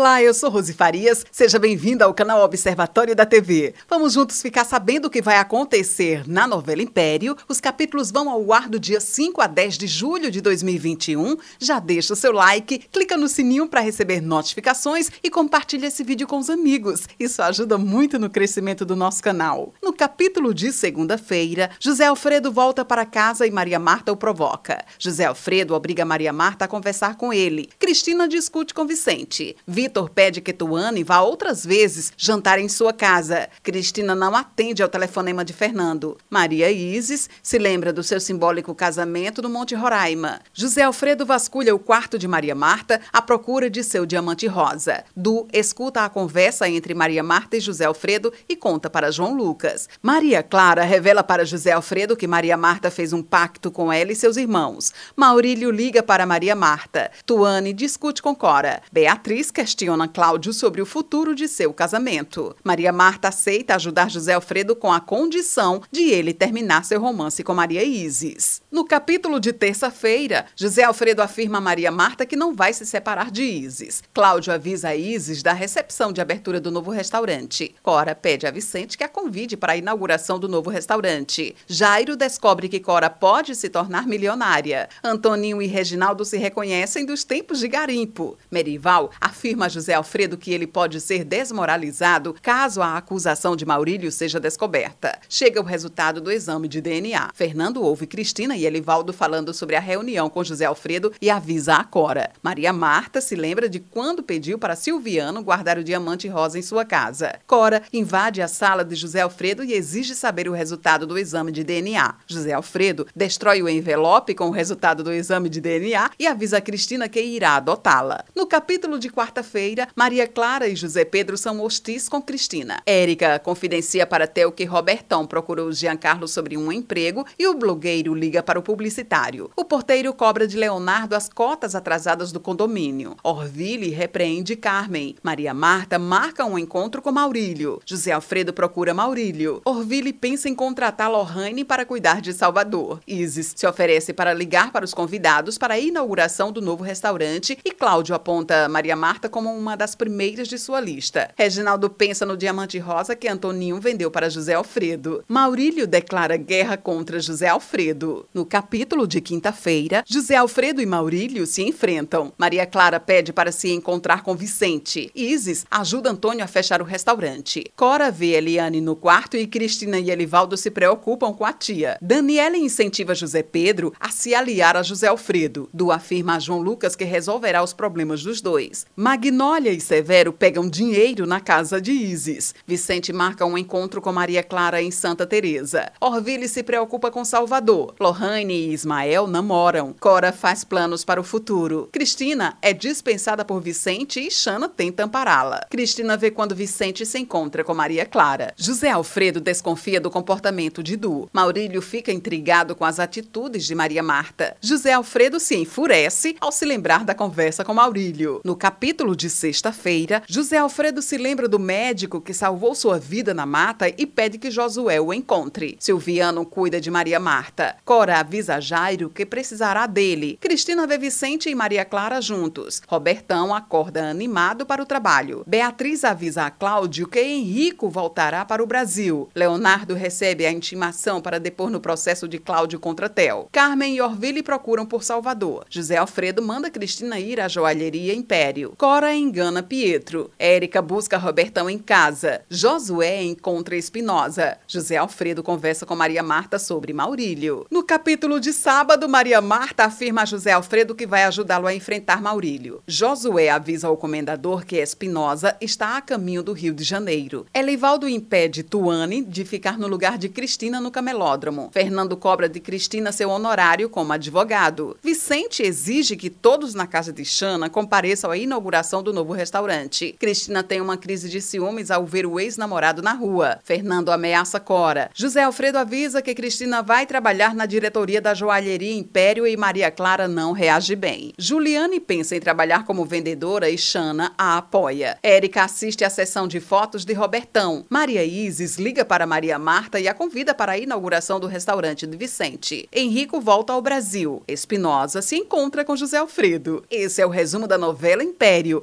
Olá, eu sou Rose Farias. Seja bem-vinda ao canal Observatório da TV. Vamos juntos ficar sabendo o que vai acontecer na novela Império. Os capítulos vão ao ar do dia 5 a 10 de julho de 2021. Já deixa o seu like, clica no sininho para receber notificações e compartilha esse vídeo com os amigos. Isso ajuda muito no crescimento do nosso canal. No capítulo de segunda-feira, José Alfredo volta para casa e Maria Marta o provoca. José Alfredo obriga Maria Marta a conversar com ele. Cristina discute com Vicente. Vitor pede que Tuane vá outras vezes jantar em sua casa. Cristina não atende ao telefonema de Fernando. Maria Isis se lembra do seu simbólico casamento no Monte Roraima. José Alfredo vasculha o quarto de Maria Marta à procura de seu diamante rosa. Du escuta a conversa entre Maria Marta e José Alfredo e conta para João Lucas. Maria Clara revela para José Alfredo que Maria Marta fez um pacto com ela e seus irmãos. Maurílio liga para Maria Marta. Tuane discute com Cora. Beatriz quer questiona Cláudio sobre o futuro de seu casamento. Maria Marta aceita ajudar José Alfredo com a condição de ele terminar seu romance com Maria Isis. No capítulo de terça-feira, José Alfredo afirma a Maria Marta que não vai se separar de Isis. Cláudio avisa a Isis da recepção de abertura do novo restaurante. Cora pede a Vicente que a convide para a inauguração do novo restaurante. Jairo descobre que Cora pode se tornar milionária. Antoninho e Reginaldo se reconhecem dos tempos de garimpo. Merival afirma afirma José Alfredo que ele pode ser desmoralizado caso a acusação de Maurílio seja descoberta. Chega o resultado do exame de DNA. Fernando ouve Cristina e Elivaldo falando sobre a reunião com José Alfredo e avisa a Cora. Maria Marta se lembra de quando pediu para Silviano guardar o diamante rosa em sua casa. Cora invade a sala de José Alfredo e exige saber o resultado do exame de DNA. José Alfredo destrói o envelope com o resultado do exame de DNA e avisa a Cristina que irá adotá-la. No capítulo de quarta-feira, feira Maria Clara e José Pedro são hostis com Cristina. Érica confidencia para Theo que Robertão procurou Giancarlo sobre um emprego e o blogueiro liga para o publicitário. O porteiro cobra de Leonardo as cotas atrasadas do condomínio. Orville repreende Carmen. Maria Marta marca um encontro com Maurílio. José Alfredo procura Maurílio. Orville pensa em contratar Lohane para cuidar de Salvador. Isis se oferece para ligar para os convidados para a inauguração do novo restaurante e Cláudio aponta Maria Marta como como uma das primeiras de sua lista. Reginaldo pensa no diamante rosa que Antoninho vendeu para José Alfredo. Maurílio declara guerra contra José Alfredo. No capítulo de quinta-feira, José Alfredo e Maurílio se enfrentam. Maria Clara pede para se encontrar com Vicente. Isis ajuda Antônio a fechar o restaurante. Cora vê Eliane no quarto e Cristina e Elivaldo se preocupam com a tia. Daniela incentiva José Pedro a se aliar a José Alfredo. Du afirma a João Lucas que resolverá os problemas dos dois. Magna Magnólia e Severo pegam dinheiro na casa de Isis. Vicente marca um encontro com Maria Clara em Santa Teresa. Orville se preocupa com Salvador. Lohane e Ismael namoram. Cora faz planos para o futuro. Cristina é dispensada por Vicente e Xana tenta ampará-la. Cristina vê quando Vicente se encontra com Maria Clara. José Alfredo desconfia do comportamento de Du. Maurílio fica intrigado com as atitudes de Maria Marta. José Alfredo se enfurece ao se lembrar da conversa com Maurílio. No capítulo de sexta-feira, José Alfredo se lembra do médico que salvou sua vida na mata e pede que Josué o encontre. Silviano cuida de Maria Marta. Cora avisa Jairo que precisará dele. Cristina vê Vicente e Maria Clara juntos. Robertão acorda animado para o trabalho. Beatriz avisa a Cláudio que Henrico voltará para o Brasil. Leonardo recebe a intimação para depor no processo de Cláudio contra Tel. Carmen e Orville procuram por Salvador. José Alfredo manda Cristina ir à joalheria Império. Cora engana Pietro. Érica busca Robertão em casa. Josué encontra Espinosa. José Alfredo conversa com Maria Marta sobre Maurílio. No capítulo de sábado, Maria Marta afirma a José Alfredo que vai ajudá-lo a enfrentar Maurílio. Josué avisa ao comendador que Espinosa está a caminho do Rio de Janeiro. Elivaldo impede Tuane de ficar no lugar de Cristina no camelódromo. Fernando cobra de Cristina seu honorário como advogado. Vicente exige que todos na casa de Xana compareçam à inauguração do novo restaurante. Cristina tem uma crise de ciúmes ao ver o ex-namorado na rua. Fernando ameaça Cora. José Alfredo avisa que Cristina vai trabalhar na diretoria da joalheria Império e Maria Clara não reage bem. Juliane pensa em trabalhar como vendedora e Xana a apoia. Érica assiste à sessão de fotos de Robertão. Maria Isis liga para Maria Marta e a convida para a inauguração do restaurante de Vicente. Henrico volta ao Brasil. Espinosa se encontra com José Alfredo. Esse é o resumo da novela Império